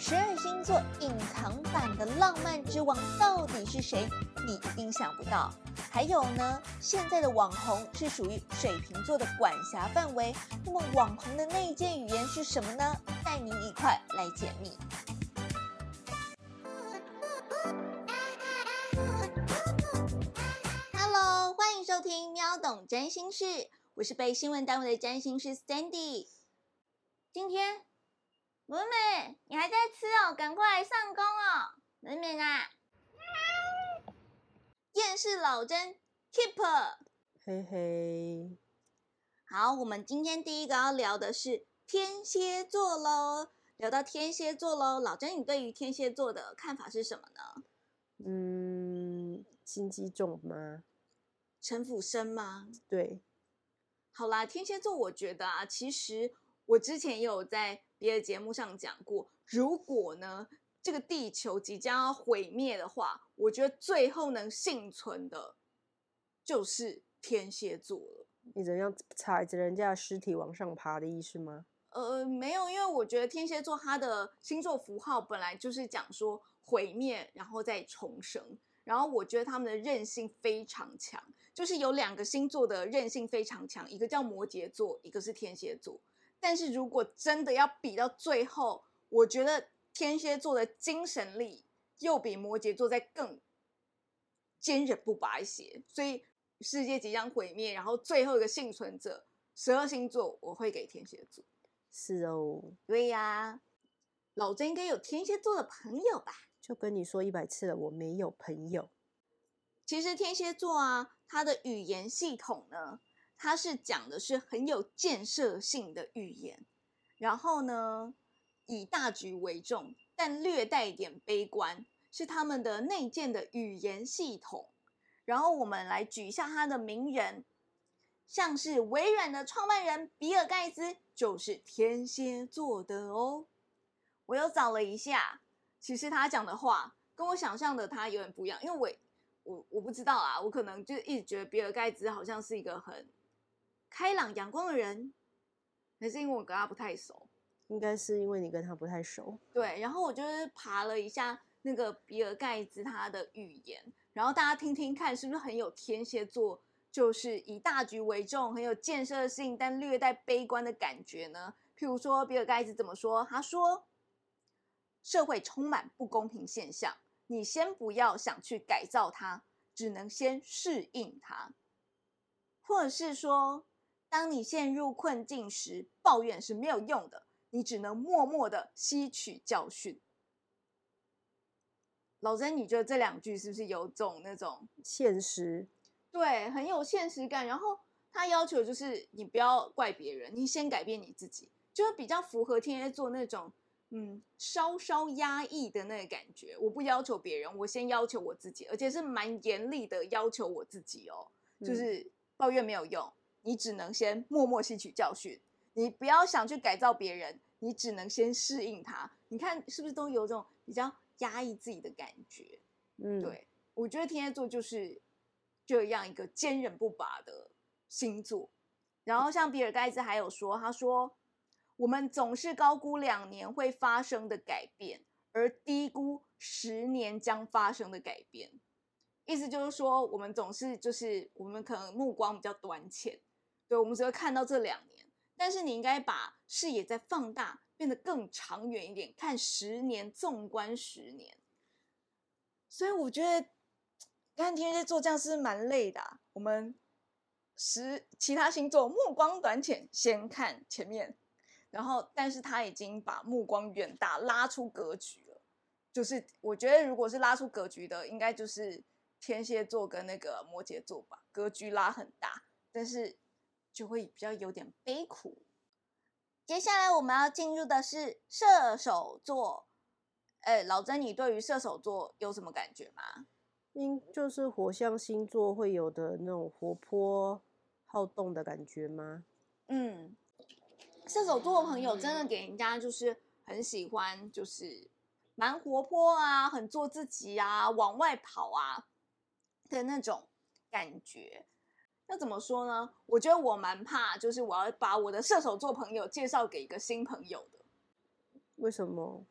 十二星座隐藏版的浪漫之王到底是谁？你一定想不到。还有呢，现在的网红是属于水瓶座的管辖范围，那么网红的内建语言是什么呢？带您一块来解密。Hello，欢迎收听喵懂占星室，我是被新闻耽误的占星师 Sandy。今天，文美，你还在吃哦，赶快来上工哦，文美啊！厌世老真 Keep，嘿嘿，好，我们今天第一个要聊的是天蝎座喽。聊到天蝎座喽，老真，你对于天蝎座的看法是什么呢？嗯，心机重吗？城府深吗？对，好啦，天蝎座，我觉得啊，其实我之前也有在别的节目上讲过，如果呢这个地球即将要毁灭的话，我觉得最后能幸存的，就是天蝎座了。你怎样踩着人家的尸体往上爬的意思吗？呃，没有，因为我觉得天蝎座它的星座符号本来就是讲说毁灭，然后再重生。然后我觉得他们的韧性非常强，就是有两个星座的韧性非常强，一个叫摩羯座，一个是天蝎座。但是如果真的要比到最后，我觉得天蝎座的精神力又比摩羯座在更坚韧不拔一些。所以世界即将毁灭，然后最后一个幸存者，十二星座我会给天蝎座。是哦，对呀，老子应该有天蝎座的朋友吧？就跟你说一百次了，我没有朋友。其实天蝎座啊，他的语言系统呢，它是讲的是很有建设性的语言，然后呢，以大局为重，但略带一点悲观，是他们的内建的语言系统。然后我们来举一下他的名人，像是微软的创办人比尔盖茨就是天蝎座的哦。我又找了一下。其实他讲的话跟我想象的他有点不一样，因为我我我不知道啊，我可能就一直觉得比尔盖茨好像是一个很开朗阳光的人，还是因为我跟他不太熟？应该是因为你跟他不太熟。对，然后我就是爬了一下那个比尔盖茨他的语言，然后大家听听看，是不是很有天蝎座，就是以大局为重，很有建设性，但略带悲观的感觉呢？譬如说比尔盖茨怎么说？他说。社会充满不公平现象，你先不要想去改造它，只能先适应它。或者是说，当你陷入困境时，抱怨是没有用的，你只能默默的吸取教训。老曾，你觉得这两句是不是有种那种现实？对，很有现实感。然后他要求就是你不要怪别人，你先改变你自己，就是比较符合天蝎座那种。嗯，稍稍压抑的那个感觉，我不要求别人，我先要求我自己，而且是蛮严厉的要求我自己哦。就是抱怨没有用，你只能先默默吸取教训。你不要想去改造别人，你只能先适应他。你看是不是都有这种比较压抑自己的感觉？嗯，对，我觉得天蝎座就是这样一个坚韧不拔的星座。然后像比尔盖茨还有说，他说。我们总是高估两年会发生的改变，而低估十年将发生的改变。意思就是说，我们总是就是我们可能目光比较短浅，对我们只会看到这两年。但是你应该把视野再放大，变得更长远一点，看十年，纵观十年。所以我觉得，看天蝎座这样是蛮累的。我们十其他星座目光短浅，先看前面。然后，但是他已经把目光远大，拉出格局了。就是我觉得，如果是拉出格局的，应该就是天蝎座跟那个摩羯座吧，格局拉很大，但是就会比较有点悲苦。接下来我们要进入的是射手座。哎，老曾，你对于射手座有什么感觉吗？应就是火象星座会有的那种活泼好动的感觉吗？嗯。射手座的朋友真的给人家就是很喜欢，就是蛮活泼啊，很做自己啊，往外跑啊的那种感觉。那怎么说呢？我觉得我蛮怕，就是我要把我的射手座朋友介绍给一个新朋友的。为什么？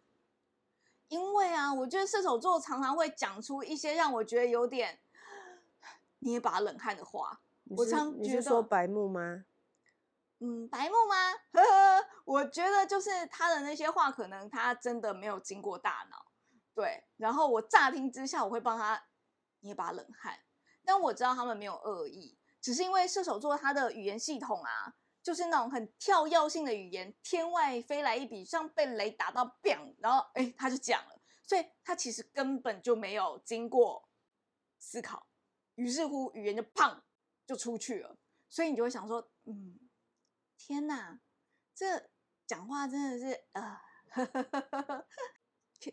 因为啊，我觉得射手座常常会讲出一些让我觉得有点捏把冷汗的话。我常觉你是说得白目吗？嗯，白目吗？呵呵，我觉得就是他的那些话，可能他真的没有经过大脑。对，然后我乍听之下，我会帮他捏把冷汗，但我知道他们没有恶意，只是因为射手座他的语言系统啊，就是那种很跳跃性的语言，天外飞来一笔，像被雷打到 bang，然后哎他就讲了，所以他其实根本就没有经过思考，于是乎语言就砰就出去了，所以你就会想说，嗯，天哪，这讲话真的是呃。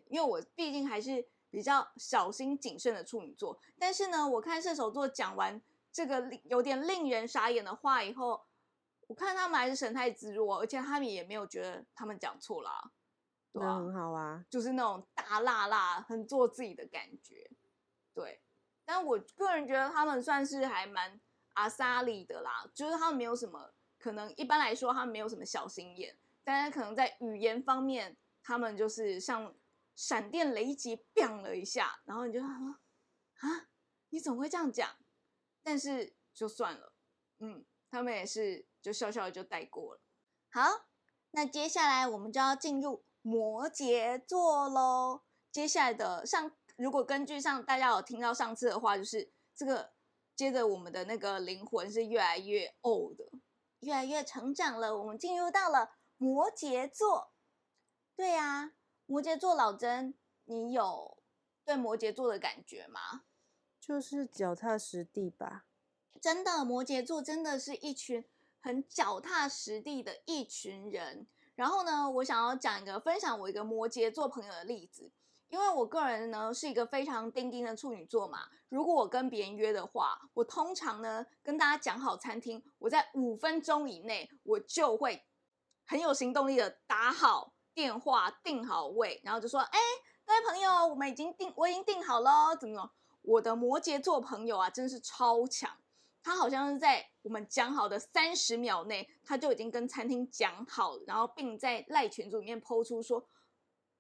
因为我毕竟还是比较小心谨慎的处女座，但是呢，我看射手座讲完这个令有点令人傻眼的话以后，我看他们还是神态自若，而且他们也没有觉得他们讲错啦，对啊，很好啊。就是那种大辣辣、很做自己的感觉，对。但我个人觉得他们算是还蛮阿萨里的啦，就是他们没有什么，可能一般来说他们没有什么小心眼，但是可能在语言方面，他们就是像。闪电雷击，bang 了一下，然后你就说啊，你怎么会这样讲？但是就算了，嗯，他们也是就笑笑就带过了。好，那接下来我们就要进入摩羯座喽。接下来的上，如果根据上大家有听到上次的话，就是这个接着我们的那个灵魂是越来越 old，越来越成长了。我们进入到了摩羯座，对呀。摩羯座老曾，你有对摩羯座的感觉吗？就是脚踏实地吧。真的，摩羯座真的是一群很脚踏实地的一群人。然后呢，我想要讲一个分享我一个摩羯座朋友的例子，因为我个人呢是一个非常钉钉的处女座嘛。如果我跟别人约的话，我通常呢跟大家讲好餐厅，我在五分钟以内我就会很有行动力的打好。电话定好位，然后就说：“哎，各位朋友，我们已经定，我已经定好了，怎么怎么？我的摩羯座朋友啊，真是超强，他好像是在我们讲好的三十秒内，他就已经跟餐厅讲好，然后并在赖群组里面抛出说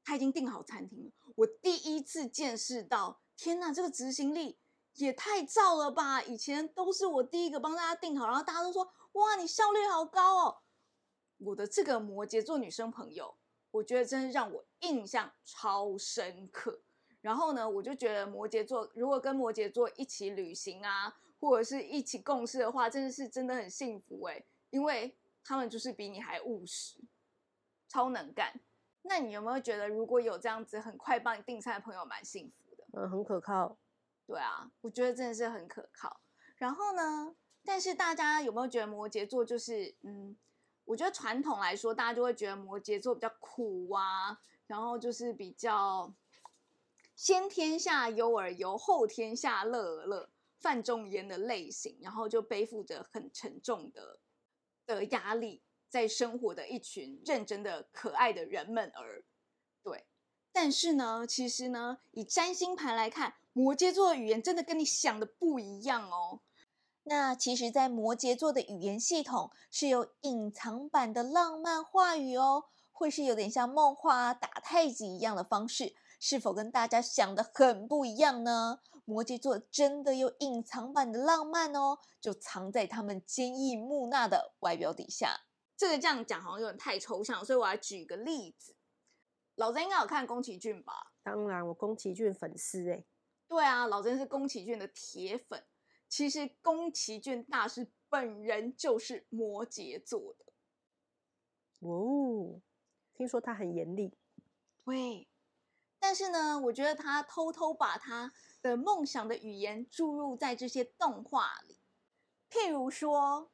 他已经订好餐厅了。我第一次见识到，天哪，这个执行力也太燥了吧！以前都是我第一个帮大家订好，然后大家都说哇，你效率好高哦。我的这个摩羯座女生朋友。”我觉得真是让我印象超深刻。然后呢，我就觉得摩羯座如果跟摩羯座一起旅行啊，或者是一起共事的话，真的是真的很幸福哎，因为他们就是比你还务实，超能干。那你有没有觉得，如果有这样子很快帮你订餐的朋友，蛮幸福的？嗯，很可靠。对啊，我觉得真的是很可靠。然后呢，但是大家有没有觉得摩羯座就是嗯？我觉得传统来说，大家就会觉得摩羯座比较苦啊，然后就是比较先天下忧而忧，后天下乐而乐，范仲淹的类型，然后就背负着很沉重的的压力，在生活的一群认真的可爱的人们而对。但是呢，其实呢，以占星盘来看，摩羯座的语言真的跟你想的不一样哦。那其实，在摩羯座的语言系统是有隐藏版的浪漫话语哦，会是有点像梦话打太极一样的方式，是否跟大家想的很不一样呢？摩羯座真的有隐藏版的浪漫哦，就藏在他们坚毅木讷的外表底下。这个这样讲好像有点太抽象，所以我来举个例子。老曾应该有看宫崎骏吧？当然，我宫崎骏粉丝哎。对啊，老曾是宫崎骏的铁粉。其实宫崎骏大师本人就是摩羯座的，哦，听说他很严厉，喂，但是呢，我觉得他偷偷把他的梦想的语言注入在这些动画里，譬如说，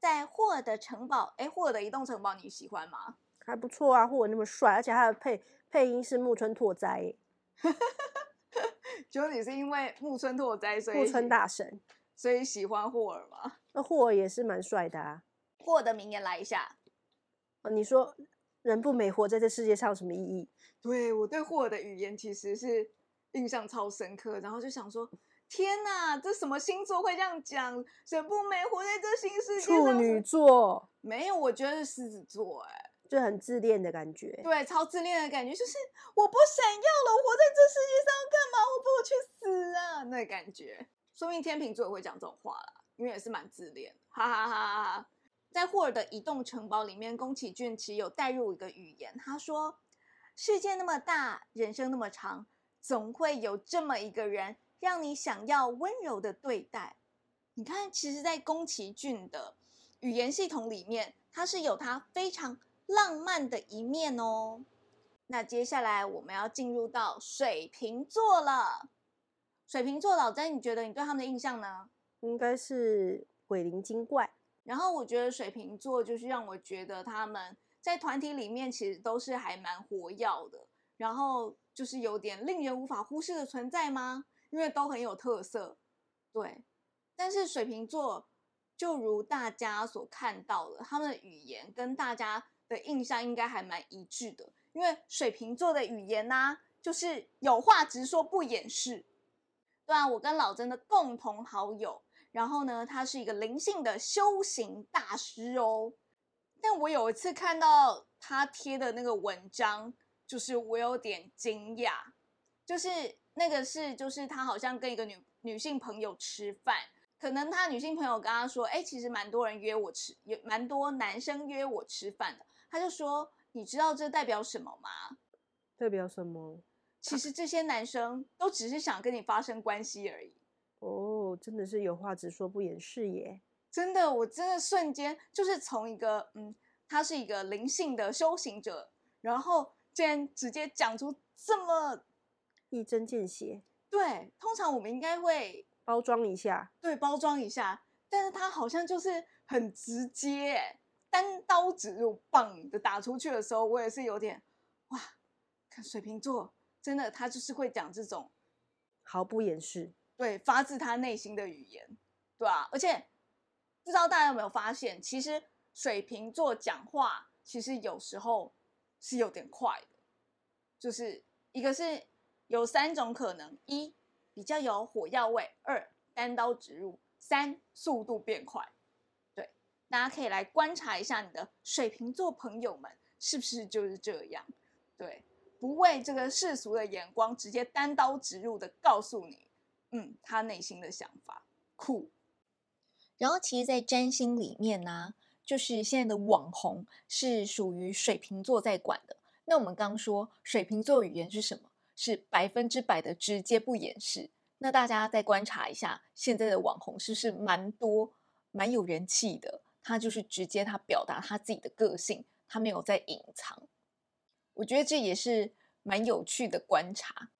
在霍尔的城堡，哎，霍尔的移动城堡你喜欢吗？还不错啊，霍尔那么帅，而且他的配配音是木村拓哉，就 你是因为木村拓哉，所以木村大神。所以喜欢霍尔吗？那霍尔也是蛮帅的啊。霍尔的名言来一下。你说人不美，活在这世界上有什么意义？对我对霍尔的语言其实是印象超深刻，然后就想说：天哪，这什么星座会这样讲？人不美，活在这新世界处女座没有，我觉得是狮子座。哎，就很自恋的感觉。对，超自恋的感觉，就是我不想要了，我活在这世界上要干嘛？我不如去死啊！那感觉，说明天秤座也会讲这种话啦，因为也是蛮自恋，哈哈哈哈哈。在霍尔的移动城堡里面，宫崎骏其实有带入一个语言，他说：“世界那么大，人生那么长，总会有这么一个人，让你想要温柔的对待。”你看，其实，在宫崎骏的语言系统里面，他是有他非常浪漫的一面哦。那接下来我们要进入到水瓶座了。水瓶座老詹，你觉得你对他们的印象呢？应该是鬼灵精怪。然后我觉得水瓶座就是让我觉得他们在团体里面其实都是还蛮活跃的，然后就是有点令人无法忽视的存在吗？因为都很有特色，对。但是水瓶座就如大家所看到的，他们的语言跟大家的印象应该还蛮一致的，因为水瓶座的语言呢，就是有话直说不掩饰。对啊，我跟老曾的共同好友。然后呢，他是一个灵性的修行大师哦。但我有一次看到他贴的那个文章，就是我有点惊讶。就是那个是，就是他好像跟一个女女性朋友吃饭，可能他女性朋友跟他说：“哎，其实蛮多人约我吃，有蛮多男生约我吃饭的。”他就说：“你知道这代表什么吗？”代表什么？其实这些男生都只是想跟你发生关系而已。哦，真的是有话直说不掩饰耶！真的，我真的瞬间就是从一个嗯，他是一个灵性的修行者，然后竟然直接讲出这么一针见血。对，通常我们应该会包装一下，对，包装一下，但是他好像就是很直接，单刀直入，棒的打出去的时候，我也是有点哇，看水瓶座，真的他就是会讲这种毫不掩饰。对，发自他内心的语言，对啊，而且不知道大家有没有发现，其实水瓶座讲话其实有时候是有点快的，就是一个是有三种可能：一比较有火药味；二单刀直入；三速度变快。对，大家可以来观察一下你的水瓶座朋友们是不是就是这样？对，不为这个世俗的眼光，直接单刀直入的告诉你。嗯，他内心的想法酷。然后，其实，在占星里面呢，就是现在的网红是属于水瓶座在管的。那我们刚说水瓶座语言是什么？是百分之百的直接不掩饰。那大家再观察一下，现在的网红是不是蛮多、蛮有人气的？他就是直接他表达他自己的个性，他没有在隐藏。我觉得这也是蛮有趣的观察。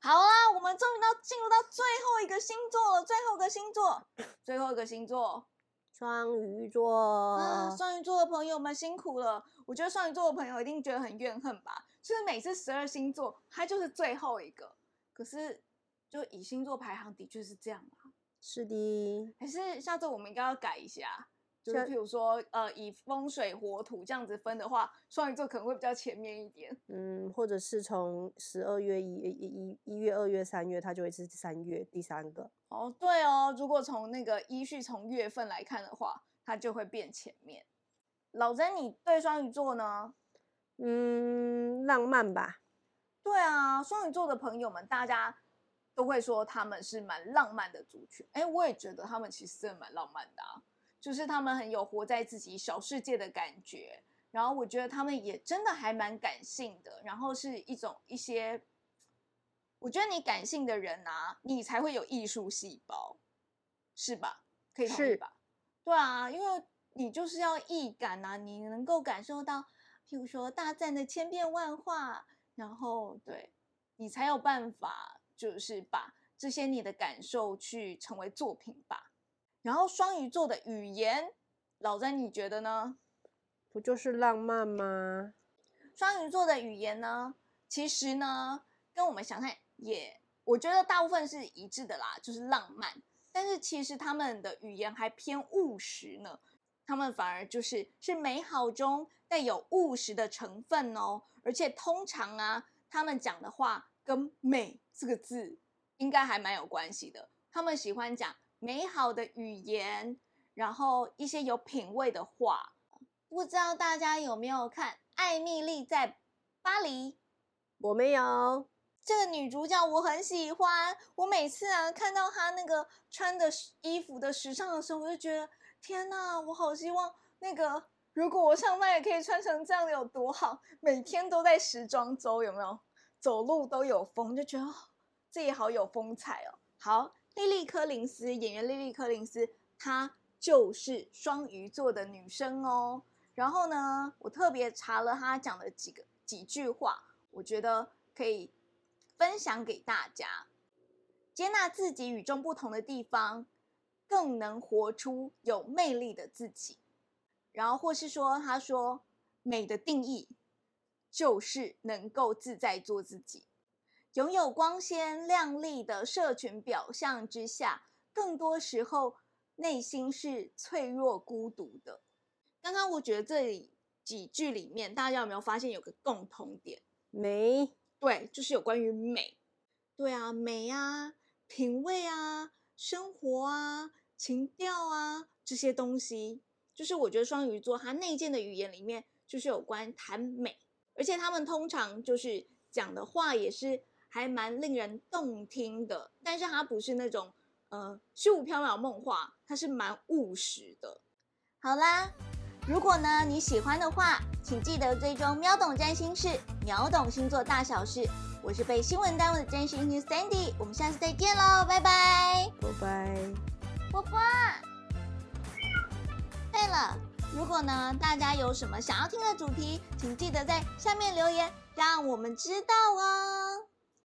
好啦，我们终于到进入到最后一个星座了。最后一个星座，最后一个星座，双鱼座。啊，双鱼座的朋友们辛苦了。我觉得双鱼座的朋友一定觉得很怨恨吧？就是每次十二星座，它就是最后一个。可是，就以星座排行的确是这样啊。是的。还是下次我们应该要改一下。就譬如说，呃，以风水火土这样子分的话，双鱼座可能会比较前面一点。嗯，或者是从十二月一一一月、二月、三月，它就会是三月第三个。哦，对哦，如果从那个依序从月份来看的话，它就会变前面。老曾，你对双鱼座呢？嗯，浪漫吧。对啊，双鱼座的朋友们，大家都会说他们是蛮浪漫的族群。哎，我也觉得他们其实真的蛮浪漫的啊。就是他们很有活在自己小世界的感觉，然后我觉得他们也真的还蛮感性的，然后是一种一些，我觉得你感性的人啊，你才会有艺术细胞，是吧？可以同意吧？对啊，因为你就是要易感啊，你能够感受到，譬如说大赞的千变万化，然后对你才有办法，就是把这些你的感受去成为作品吧。然后双鱼座的语言，老詹你觉得呢？不就是浪漫吗？双鱼座的语言呢，其实呢，跟我们想象也，我觉得大部分是一致的啦，就是浪漫。但是其实他们的语言还偏务实呢，他们反而就是是美好中带有务实的成分哦。而且通常啊，他们讲的话跟美这个字应该还蛮有关系的，他们喜欢讲。美好的语言，然后一些有品味的话，不知道大家有没有看《艾米丽在巴黎》。我没有。这个女主角我很喜欢，我每次啊看到她那个穿的衣服的时尚的时候，我就觉得天哪，我好希望那个如果我上班也可以穿成这样有多好，每天都在时装周，有没有？走路都有风，就觉得自己好有风采哦。好，莉莉柯林斯演员莉莉柯林斯，她就是双鱼座的女生哦。然后呢，我特别查了她讲的几个几句话，我觉得可以。分享给大家，接纳自己与众不同的地方，更能活出有魅力的自己。然后，或是说，他说，美的定义就是能够自在做自己。拥有光鲜亮丽的社群表象之下，更多时候内心是脆弱孤独的。刚刚我觉得这里几句里面，大家有没有发现有个共同点？美。对，就是有关于美，对啊，美啊，品味啊，生活啊，情调啊，这些东西，就是我觉得双鱼座它内建的语言里面就是有关谈美，而且他们通常就是讲的话也是还蛮令人动听的，但是它不是那种呃虚无缥缈梦话，它是蛮务实的。好啦。如果呢你喜欢的话，请记得追踪喵懂占星室，秒懂星座大小事。我是被新闻耽误的占星师 Sandy，我们下次再见喽，拜拜，拜拜，波波。对了，如果呢大家有什么想要听的主题，请记得在下面留言，让我们知道哦。